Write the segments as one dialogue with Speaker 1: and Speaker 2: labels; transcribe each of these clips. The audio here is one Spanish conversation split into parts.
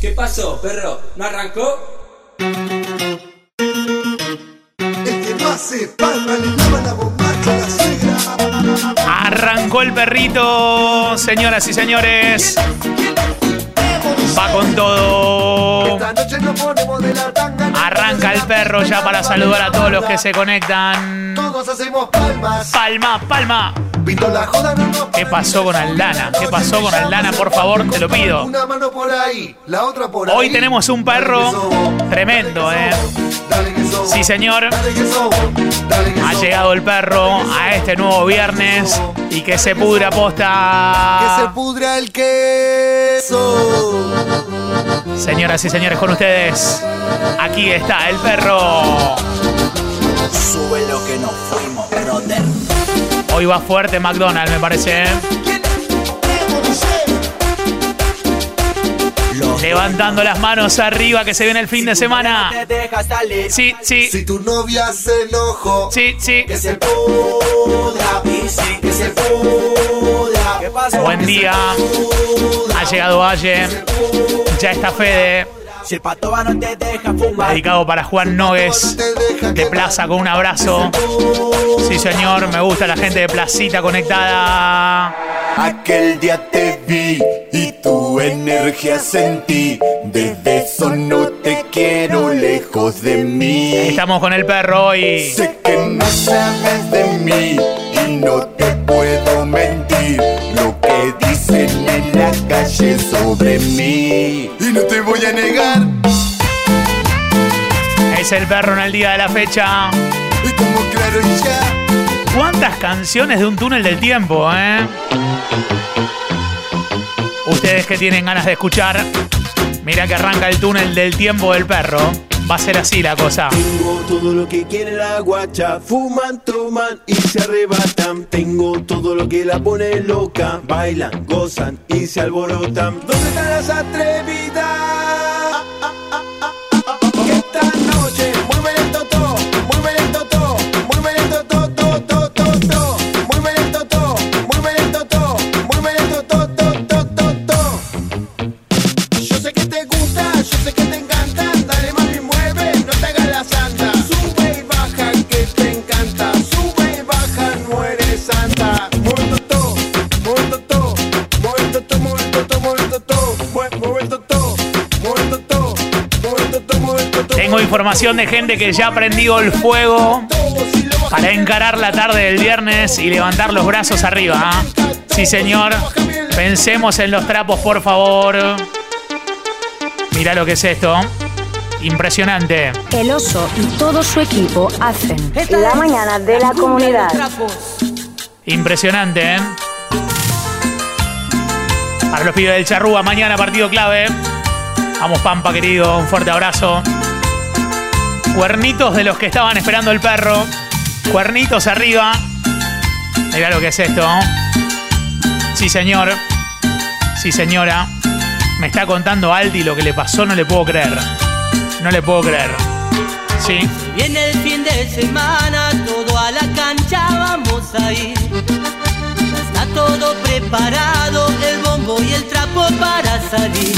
Speaker 1: ¿Qué pasó, perro? ¿No arrancó?
Speaker 2: El que no hace palma le lava la bombacha a la suegra.
Speaker 3: Arrancó el perrito, señoras y señores. Va con todo. Arranca el perro ya para saludar a todos los que se conectan.
Speaker 2: Todos hacemos palmas.
Speaker 3: Palma, palma. ¿Qué pasó con Aldana? ¿Qué pasó con Aldana? Por favor, te lo pido.
Speaker 2: Una mano por ahí, la otra por ahí.
Speaker 3: Hoy tenemos un perro tremendo, ¿eh? Sí, señor. Ha llegado el perro a este nuevo viernes y que se pudra
Speaker 2: Que se
Speaker 3: posta.
Speaker 2: pudra el queso.
Speaker 3: Señoras y señores, con ustedes, aquí está el perro.
Speaker 4: Sube lo que nos fuimos, brother.
Speaker 3: Hoy va fuerte McDonald's, me parece. ¿eh? Levantando las manos arriba que se viene el fin de semana. Sí, sí,
Speaker 2: Si tu novia se enojó,
Speaker 3: sí, sí.
Speaker 4: Que se pudra. Que se pudra.
Speaker 3: Buen día. Ha llegado Valle. Ya está Fede.
Speaker 4: Si el pato va no te deja fumar.
Speaker 3: Dedicado para Juan Nogues. De Plaza con un abrazo. Sí, señor. Me gusta la gente de Placita conectada.
Speaker 5: Aquel día te vi y tu energía sentí. Desde eso no te quiero lejos de mí.
Speaker 3: Estamos con el perro hoy.
Speaker 5: Sé que no sabes de mí y no te puedo mentir. En la calle sobre mí. Y no te voy a negar.
Speaker 3: Es el perro en el día de la fecha.
Speaker 5: Y como claro y ya.
Speaker 3: ¿Cuántas canciones de un túnel del tiempo, eh? Ustedes que tienen ganas de escuchar, mira que arranca el túnel del tiempo del perro. Va a ser así la cosa.
Speaker 6: Tengo todo lo que quiere la guacha, fuman, toman y se arrebatan. Tengo todo lo que la pone loca, bailan, gozan y se alborotan. ¿Dónde están las atrevidas?
Speaker 3: Información de gente que ya prendió el fuego para encarar la tarde del viernes y levantar los brazos arriba. ¿ah? Sí, señor. Pensemos en los trapos, por favor. Mira lo que es esto. Impresionante.
Speaker 7: El oso y todo su equipo hacen la mañana de la comunidad.
Speaker 3: Impresionante, ¿eh? Para los pibes del Charrúa, mañana partido clave. Vamos, Pampa, querido. Un fuerte abrazo. Cuernitos de los que estaban esperando el perro. Cuernitos arriba. Mira lo que es esto. Sí, señor. Sí, señora. Me está contando Aldi lo que le pasó, no le puedo creer. No le puedo creer. Sí.
Speaker 8: Viene el fin de semana, todo a la cancha vamos a ir. Está todo preparado, el bombo y el trapo para salir.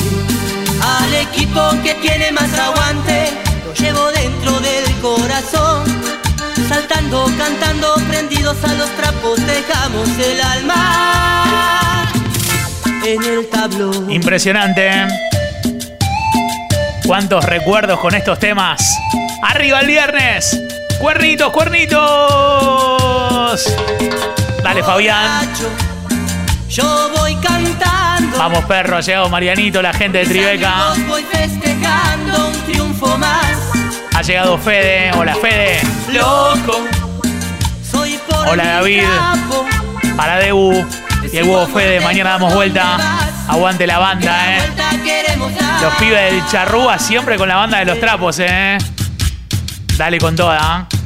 Speaker 8: Al equipo que tiene más aguante, lo llevo dentro del corazón. Saltando, cantando, prendidos a los trapos, dejamos el alma en el tablón.
Speaker 3: Impresionante. ¿Cuántos recuerdos con estos temas? ¡Arriba el viernes! ¡Cuernitos, cuernitos! Dale, Fabián.
Speaker 8: Yo voy cantando.
Speaker 3: Vamos, perro. Ha llegado Marianito, la gente de Tribeca.
Speaker 8: Voy festejando un triunfo más.
Speaker 3: Ha llegado Fede. Hola, Fede.
Speaker 8: Loco. Soy por
Speaker 3: Hola, David. Para Debu. Y el huevo Fede. Mañana damos vuelta. Aguante la banda, eh. Los pibes del Charrúa siempre con la banda de los trapos, eh. Dale con toda. ¿eh?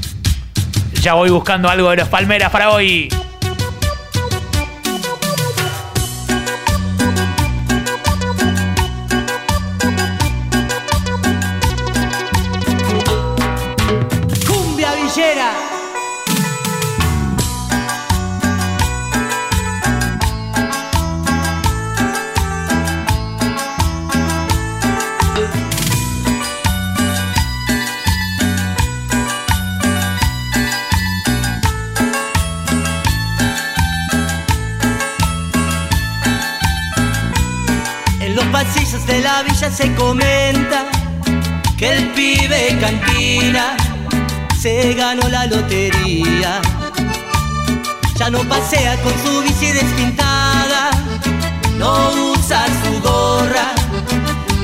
Speaker 3: Ya voy buscando algo de los Palmeras para hoy.
Speaker 8: Se comenta que el pibe cantina se ganó la lotería. Ya no pasea con su bici despintada, no usa su gorra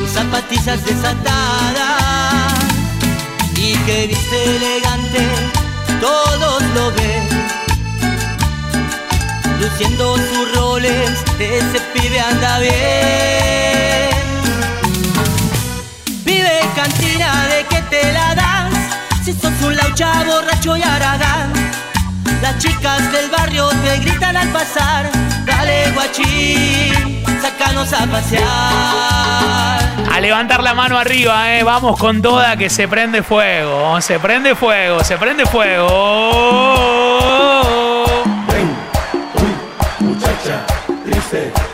Speaker 8: y zapatillas desatadas. Y que viste elegante, todos lo ven. Luciendo sus roles, ese pibe anda bien. Vive cantina de que te la das, si sos un laucha borracho y aragán. Las chicas del barrio te gritan al pasar, dale guachín, sácanos a pasear.
Speaker 3: A levantar la mano arriba, eh. Vamos con toda que se prende fuego. Se prende fuego, se prende fuego.
Speaker 5: Muchacha, triste,
Speaker 3: Toda la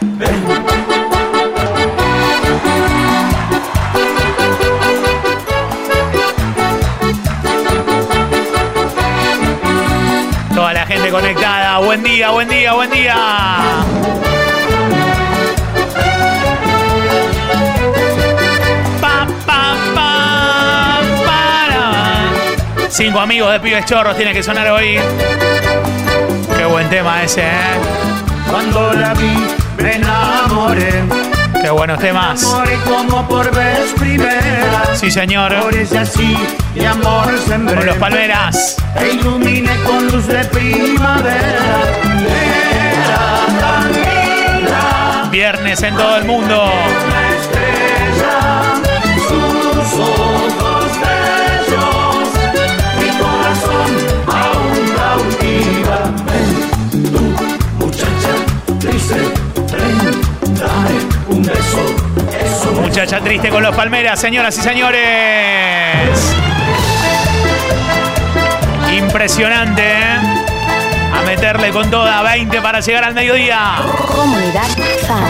Speaker 3: conectada. Buen día, buen día, buen día. Pa, pa, pa, para. Cinco amigos de pibes chorros tiene que sonar hoy. Qué buen tema ese, ¿eh?
Speaker 5: Cuando la vi, me enamoré.
Speaker 3: Qué buenos temas.
Speaker 5: Como por vez primera.
Speaker 3: Sí, señor.
Speaker 5: Por ese así, mi amor sembré.
Speaker 3: Con los palmeras.
Speaker 5: Te iluminé con luz de primavera. Era tan linda
Speaker 3: Viernes en todo el mundo.
Speaker 5: Muchacha triste
Speaker 3: con los palmeras, señoras y señores. Impresionante, ¿eh? A meterle con toda 20 para llegar al mediodía.
Speaker 7: Comunidad Fan.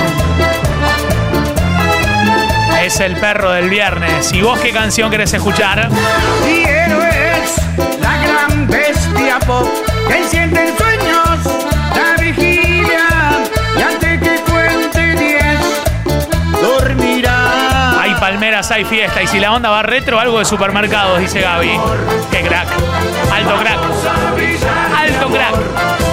Speaker 3: Es el perro del viernes. ¿Y vos qué canción querés escuchar?
Speaker 5: Quiero es la gran bestia pop que enciende en sueños dormirá.
Speaker 3: Hay fiesta. Y si la onda va retro, algo de supermercados, dice Gaby. Qué crack. Alto crack. Alto crack.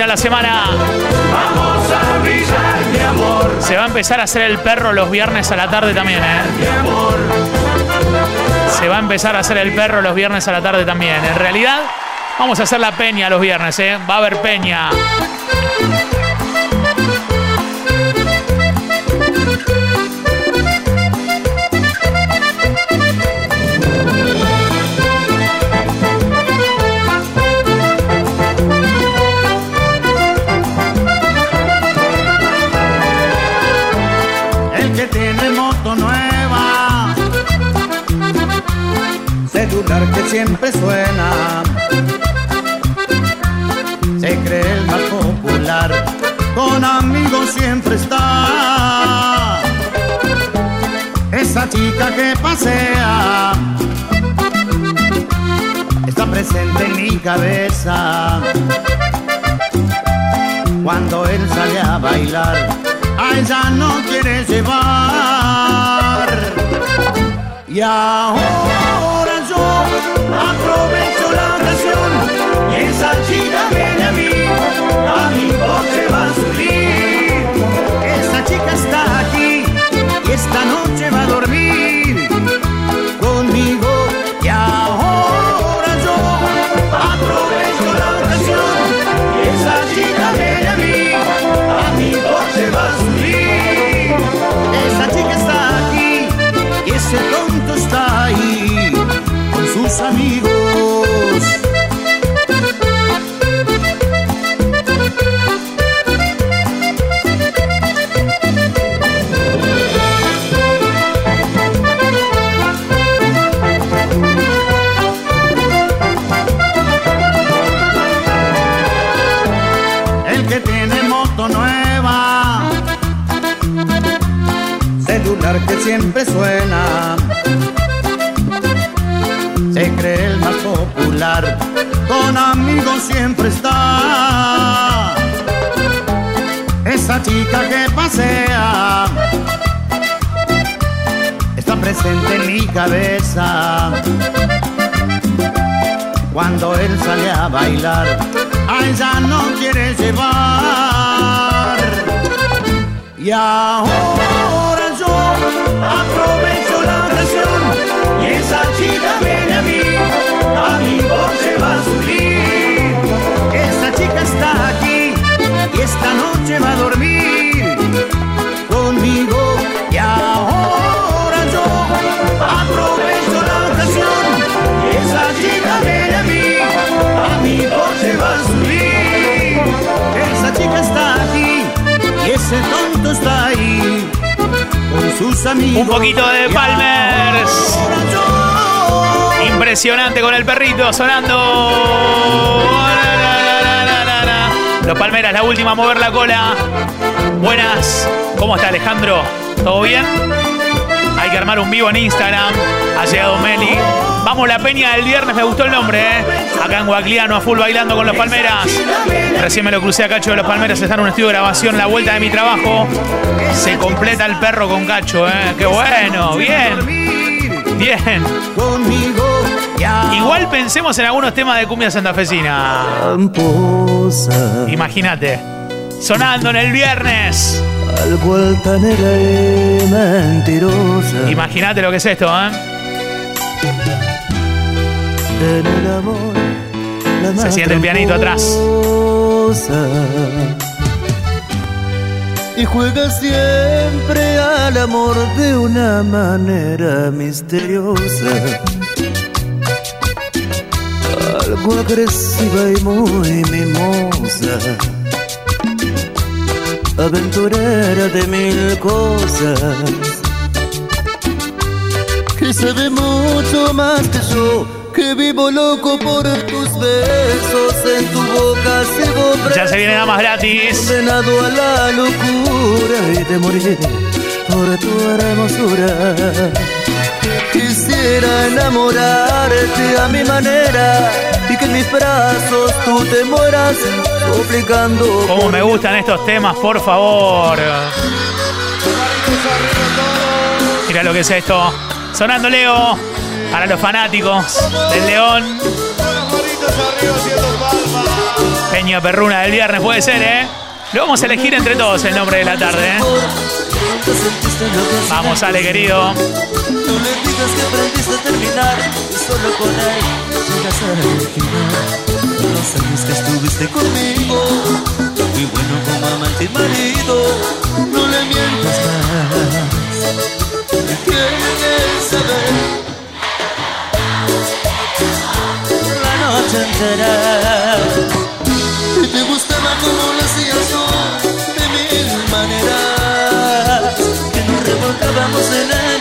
Speaker 3: Termina la semana.
Speaker 5: vamos a brillar mi amor,
Speaker 3: Se va a empezar a hacer el perro los viernes a la tarde también, ¿eh?
Speaker 5: mi amor.
Speaker 3: Se va a empezar a hacer el perro los viernes a la tarde también. En realidad, vamos a hacer la peña los viernes, ¿eh? Va a haber peña.
Speaker 5: Celular que siempre suena, se cree el más popular, con amigos siempre está. Esa chica que pasea está presente en mi cabeza. Cuando él sale a bailar, a ella no quiere llevar. Y ahora aprovecho la ocasión y esa chica viene a mí, a mi coche va a subir. Esa chica está aquí y esta noche va a dormir conmigo. Y ahora yo aprovecho la ocasión y esa chica viene a mí, a mi coche va a subir. Esa chica está aquí y ese amigos. Presente en mi cabeza. Cuando él sale a bailar, a ella no quiere llevar. Y ahora yo está ahí con sus amigos.
Speaker 3: Un poquito de Palmers. Impresionante con el perrito sonando. Los Palmeras, la última a mover la cola. Buenas. ¿Cómo está Alejandro? ¿Todo bien? Hay que armar un vivo en Instagram. Ha llegado Meli. Vamos la peña del viernes, me gustó el nombre, ¿eh? Acá en Guacliano, a full bailando con los Palmeras. Recién me lo crucé a Cacho de los Palmeras, está en un estudio de grabación, la vuelta de mi trabajo. Se completa el perro con Cacho, ¿eh? Qué bueno, bien, bien. Igual pensemos en algunos temas de cumbia santafesina. Imagínate. Sonando en el viernes.
Speaker 9: Algo altanera y mentirosa.
Speaker 3: Imagínate lo que es esto, ¿eh?
Speaker 9: En el amor, la
Speaker 3: Se siente el pianito atrás.
Speaker 9: Y juega siempre al amor de una manera misteriosa. Algo agresiva y muy mimosa. Aventurera de mil cosas. Que sabe mucho más que yo. Que vivo loco por tus besos en tu boca. Sigo
Speaker 3: Ya se viene damas gratis.
Speaker 9: Condenado a la locura y de morir por tu hermosura. Quisiera enamorarte a mi manera y que en mis brazos tú te mueras suplicando. Por
Speaker 3: me gustan estos temas, por favor. Mira lo que es esto. Sonando Leo. Para los fanáticos del León. Peña Perruna del viernes puede ser, ¿eh? Lo vamos a elegir entre todos el nombre de la tarde, ¿eh? Vamos, Ale, querido.
Speaker 9: No le digas que aprendiste a terminar solo con él llegas al final. Los años que estuviste conmigo, muy bueno como amante y marido, no le mientas más. Tienes saber la noche entera. Y te gustaba como lo hacías yo, de mil maneras. Que nos revolcábamos en el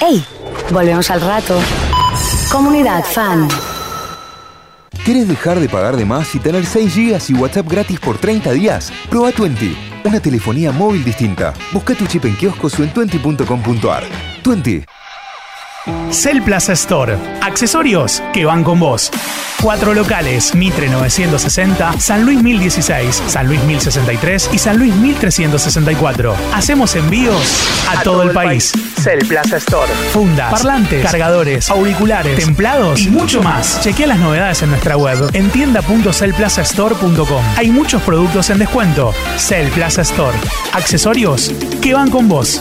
Speaker 7: ¡Ey! Volvemos al rato. Comunidad Fan.
Speaker 10: ¿Quieres dejar de pagar de más y tener 6 GB y WhatsApp gratis por 30 días? Proba Twenty, una telefonía móvil distinta. Busca tu chip en kioscos o en twenty.com.ar. Twenty.
Speaker 3: Cell Plaza Store. Accesorios que van con vos. Cuatro locales, Mitre 960, San Luis 1016, San Luis 1063 y San Luis 1364. Hacemos envíos a, todo, el país. Cell Plaza Store. Fundas, parlantes, cargadores, auriculares, templados y mucho más. Chequea las novedades en nuestra web en tienda.cellplazastore.com. Hay muchos productos en descuento. Cell Plaza Store. Accesorios que van con vos.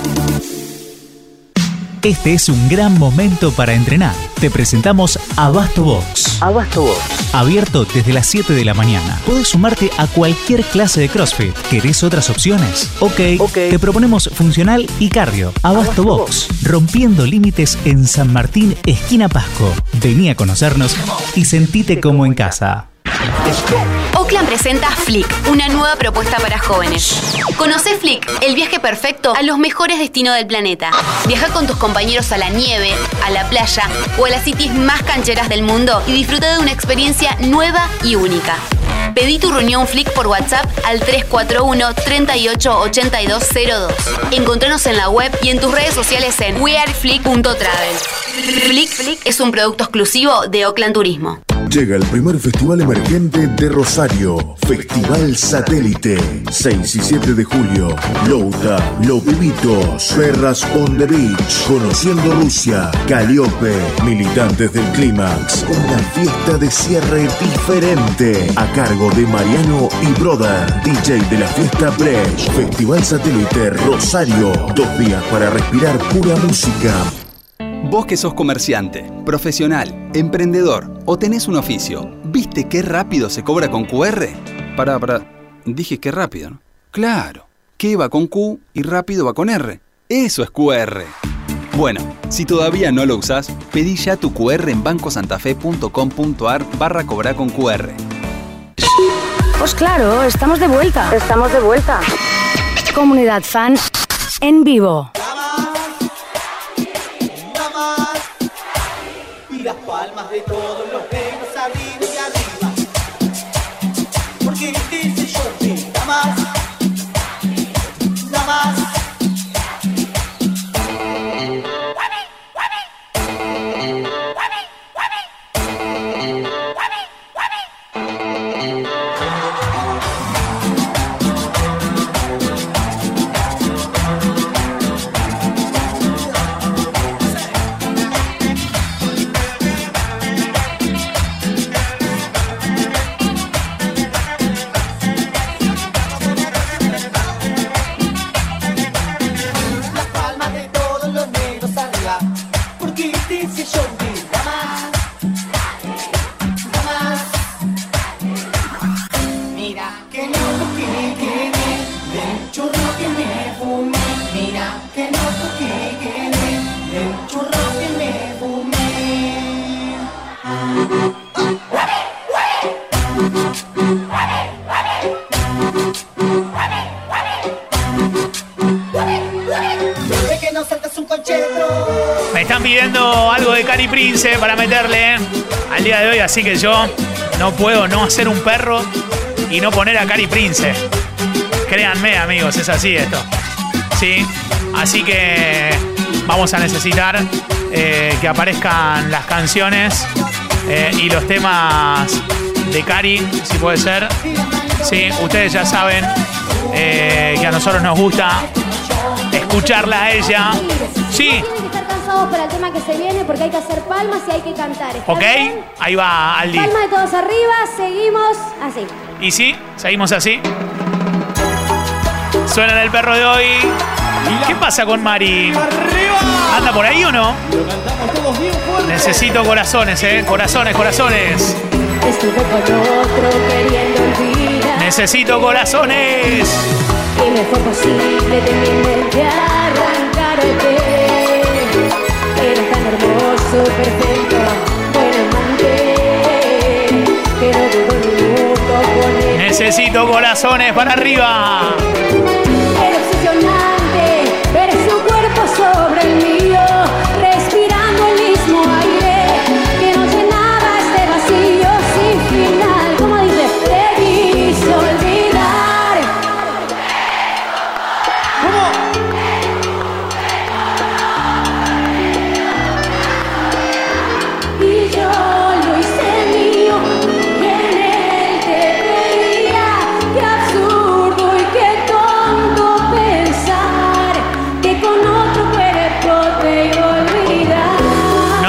Speaker 11: Este es un gran momento para entrenar. Te presentamos Abasto Box.
Speaker 7: Abasto Box.
Speaker 11: Abierto desde las 7 de la mañana. Puedes sumarte a cualquier clase de CrossFit. ¿Querés otras opciones? Ok. Te proponemos funcional y cardio. Abasto, Box. Rompiendo límites en San Martín, esquina Pasco. Vení a conocernos y sentite como en casa.
Speaker 12: Oakland presenta Flick, una nueva propuesta para jóvenes. Conoce Flick, el viaje perfecto a los mejores destinos del planeta. Viaja con tus compañeros a la nieve, a la playa o a las cities más cancheras del mundo y disfruta de una experiencia nueva y única. Pedí tu reunión Flick por WhatsApp al 341 38 8202. Encontranos en la web y en tus redes sociales en weareflick.travel. Flick Flick es un producto exclusivo de Oakland Turismo.
Speaker 13: Llega el primer festival emergente de Rosario, Festival Satélite, 6 y 7 de julio. Louta, Los Pibitos, Perras on the Beach, Conociendo Rusia, Caliope, Militantes del Clímax. Una fiesta de cierre diferente, a cargo de Mariano y Brother, DJ de la fiesta Brecht. Festival Satélite Rosario, dos días para respirar pura música.
Speaker 14: Vos que sos comerciante, profesional, emprendedor o tenés un oficio, ¿viste qué rápido se cobra con QR? Pará, pará. Dije qué rápido, ¿no? Claro. ¿Qué va con Q y rápido va con R? Eso es QR. Bueno, si todavía no lo usás, pedí ya tu QR en bancosantafe.com.ar barra cobrar con QR.
Speaker 7: Pues claro, estamos de vuelta. Estamos de vuelta. Comunidad Fans en vivo.
Speaker 4: Las palmas de todos los arriba y
Speaker 3: Para meterle al día de hoy, así que yo no puedo no hacer un perro y no poner a Cari Prince. Créanme, amigos, es así esto. Sí, así que vamos a necesitar eh, que aparezcan las canciones eh, y los temas de Cari, si puede ser. Sí, ustedes ya saben eh, que a nosotros nos gusta escucharla a ella. Sí,
Speaker 15: para el tema que se viene porque hay que hacer palmas y hay que cantar. ¿Está
Speaker 3: ok,
Speaker 15: bien?
Speaker 3: ahí va Aldi.
Speaker 15: Palmas de todos arriba, seguimos así.
Speaker 3: Y sí, seguimos así. Suena el perro de hoy. ¿Qué pasa con Mari? ¿Anda por ahí o no? Necesito corazones, eh. Corazones, corazones.
Speaker 15: Estuve con otro queriendo olvidar
Speaker 3: Necesito corazones.
Speaker 15: y me fue posible de mi mente
Speaker 3: Necesito corazones para arriba.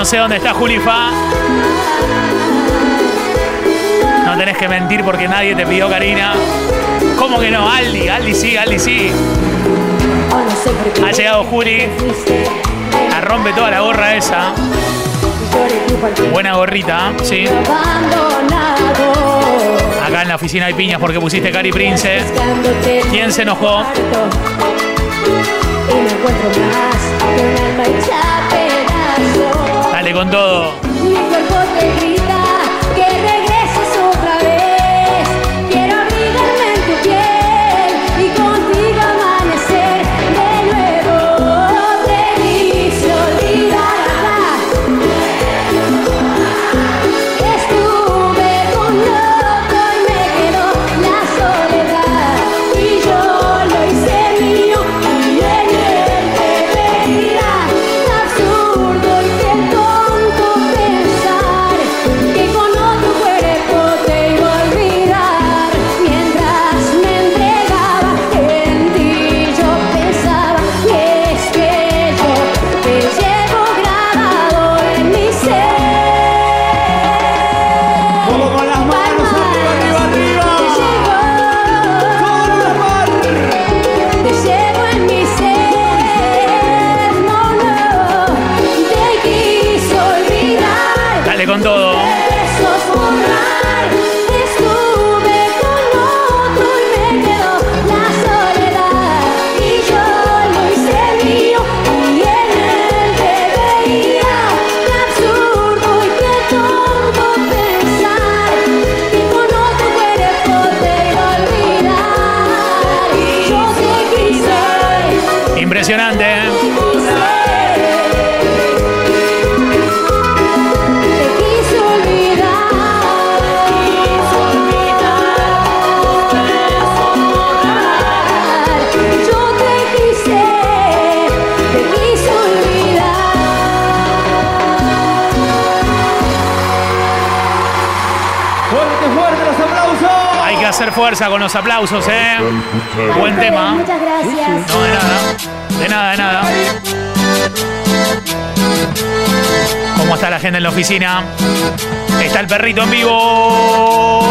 Speaker 3: No sé dónde está Julifa. No tenés que mentir porque nadie te pidió Karina. ¿Cómo que no? Aldi, Aldi sí, Aldi sí. Ha llegado Juli.
Speaker 15: fuiste. rompe toda la gorra esa. Buena gorrita, ¿eh? sí. Acá en la oficina hay piñas porque pusiste Cari Prince. ¿Quién se enojó? Con todo. Fuerza con los aplausos, ¿eh? Buen tema.
Speaker 3: Muchas gracias.
Speaker 15: No, de nada. De nada, de nada. ¿Cómo está la gente en la oficina? Está el perrito en vivo.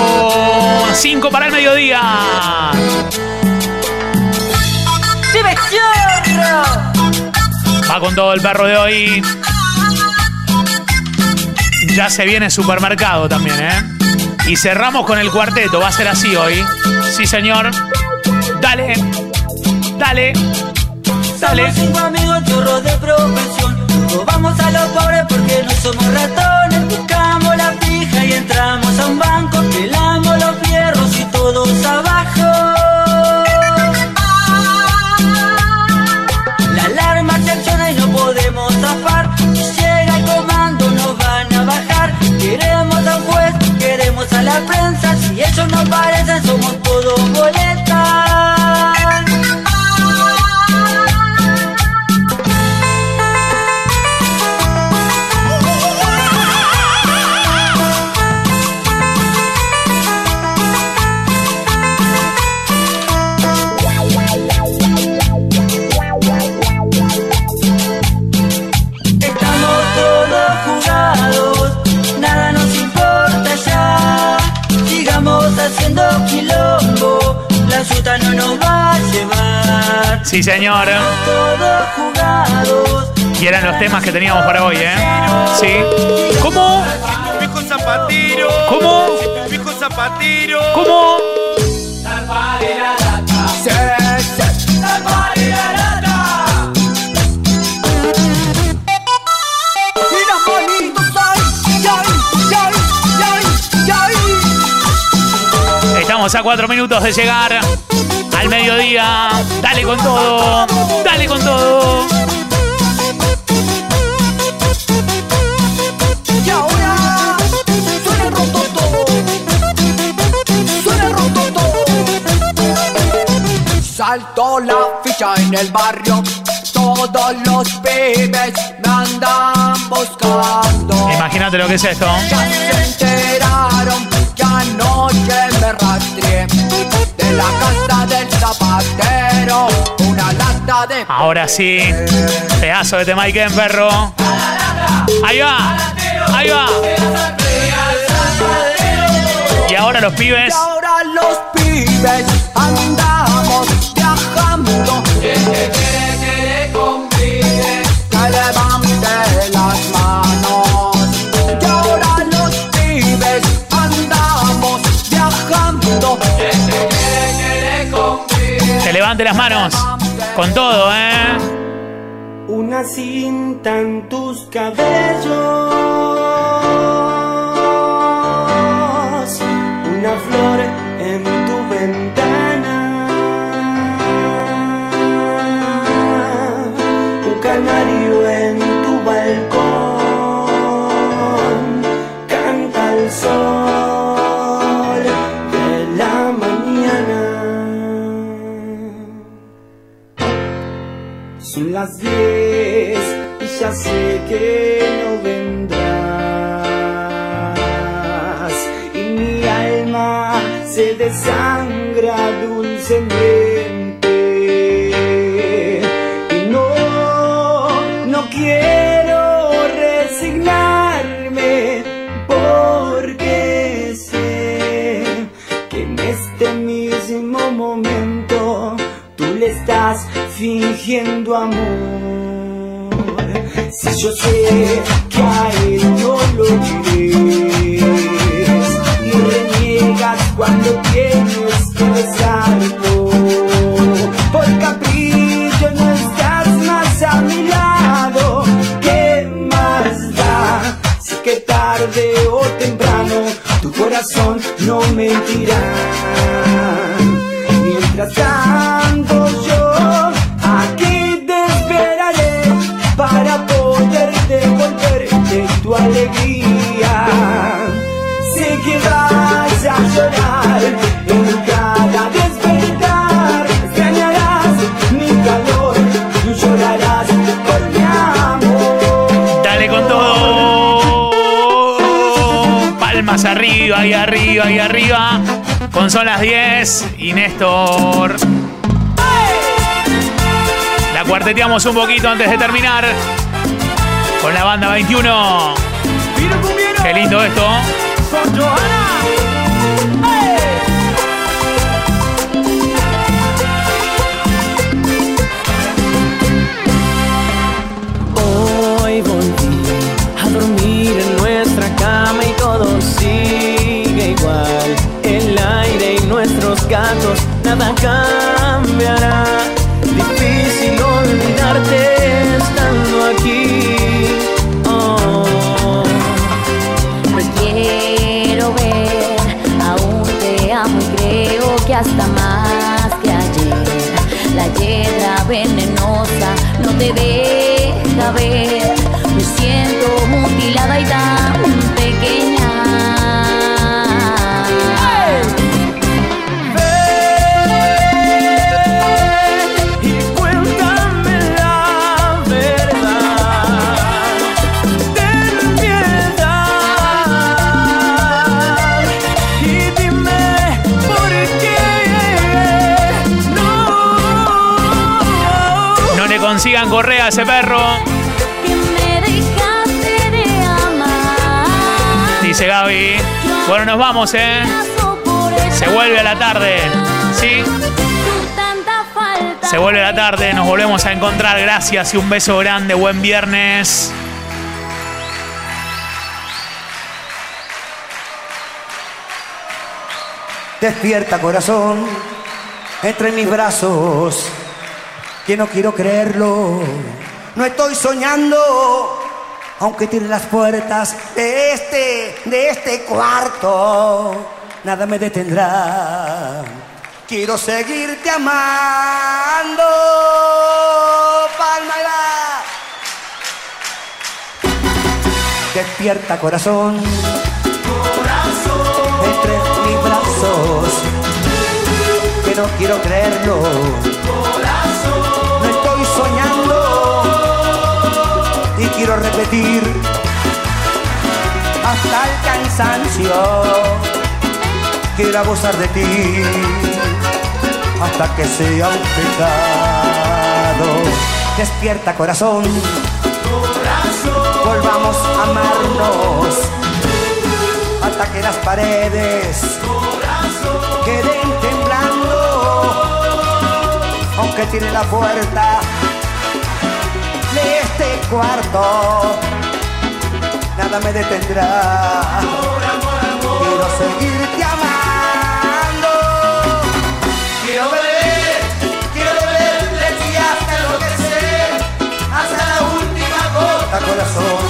Speaker 15: 5 para el mediodía. Va con todo el perro de hoy. Ya se viene supermercado también, ¿eh? Y cerramos con el cuarteto. Va a ser así hoy. Sí, señor. Dale. Dale. Dale.
Speaker 8: No parecen somos todos boletas.
Speaker 15: Sí, señor. Y eran los temas que teníamos para hoy, ¿eh? Sí. ¿Cómo?
Speaker 16: Zapatero.
Speaker 15: ¿Cómo?
Speaker 16: Zapatero.
Speaker 15: ¿Cómo? Estamos a cuatro minutos de llegar al mediodía. Dale con todo. Dale con todo.
Speaker 9: Y ahora suena el rototo, suena el rototo. Saltó la ficha en el barrio, todos los pibes me andan buscando.
Speaker 15: Imagínate lo que es esto.
Speaker 9: Ya se enteraron que anoche me rastreé de la casa del zapatero una lata de
Speaker 15: Ahora sí. Pedazo de Temaiken, perro. Ahí va. Ahí va. Y ahora los pibes.
Speaker 9: Y ahora los pibes andamos
Speaker 3: Levante las manos. Con todo, ¿eh?
Speaker 17: Una cinta en tus cabellos, una flor en tu ventana, un canario en Son las diez y ya sé que no vendrás. Y mi alma se desangra dulcemente. Fingiendo amor. Si yo sé que a él no lo quieres y reniegas cuando tienes que besarlo, por capricho no estás más a mi lado. ¿Qué más da? Si que tarde o temprano tu corazón no mentirá. Mientras tanto
Speaker 3: arriba y arriba. Con son las 10 y Néstor. La cuarteteamos un poquito antes de terminar. Con la banda 21. Qué lindo esto.
Speaker 18: Hoy volví a dormir en nuestra cama y todo sigue El aire y nuestros gatos, nada cambiará.
Speaker 3: Correa ese perro.
Speaker 15: Que me dejaste de amar.
Speaker 3: Dice Gaby. Bueno, nos vamos, ¿eh? Se vuelve a la tarde. ¿Sí? Se vuelve a la tarde. Nos volvemos a encontrar. Gracias y un beso grande. Buen viernes.
Speaker 19: Despierta corazón entre mis brazos, que no quiero creerlo. No estoy soñando, aunque tire las puertas de este, de este cuarto, nada me detendrá. Quiero seguirte amando, palmala. Despierta corazón, entre mis brazos, que no quiero creerlo. Soñando y quiero repetir hasta el cansancio. Quiero abusar de ti hasta que sea un pecado. Despierta corazón, volvamos a amarnos hasta que las paredes queden temblando. Aunque tiene la puerta este cuarto nada me detendrá. Amor, amor, amor. Quiero seguirte amando. Quiero ver, quiero ver leche y hasta enloquecer, hasta la última gota, corazón,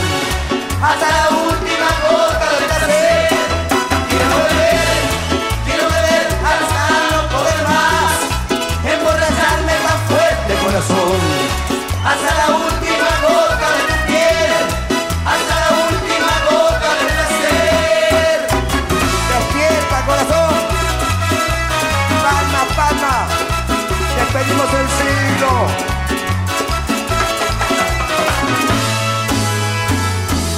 Speaker 19: hasta la última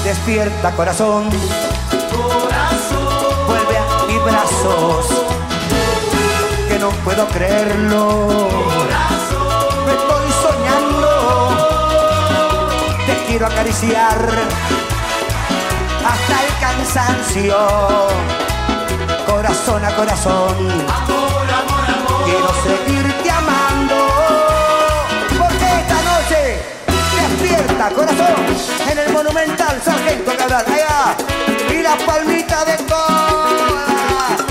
Speaker 19: Despierta corazón.
Speaker 20: Corazón.
Speaker 19: Vuelve a mis brazos. Que no puedo creerlo. Corazón. Me estoy soñando. Te quiero acariciar. Hasta el cansancio. Corazón a corazón. Amor, amor, amor. Quiero seguirte amando. corazón, en el monumental, sargento Cabral, allá, y la palmita de cola.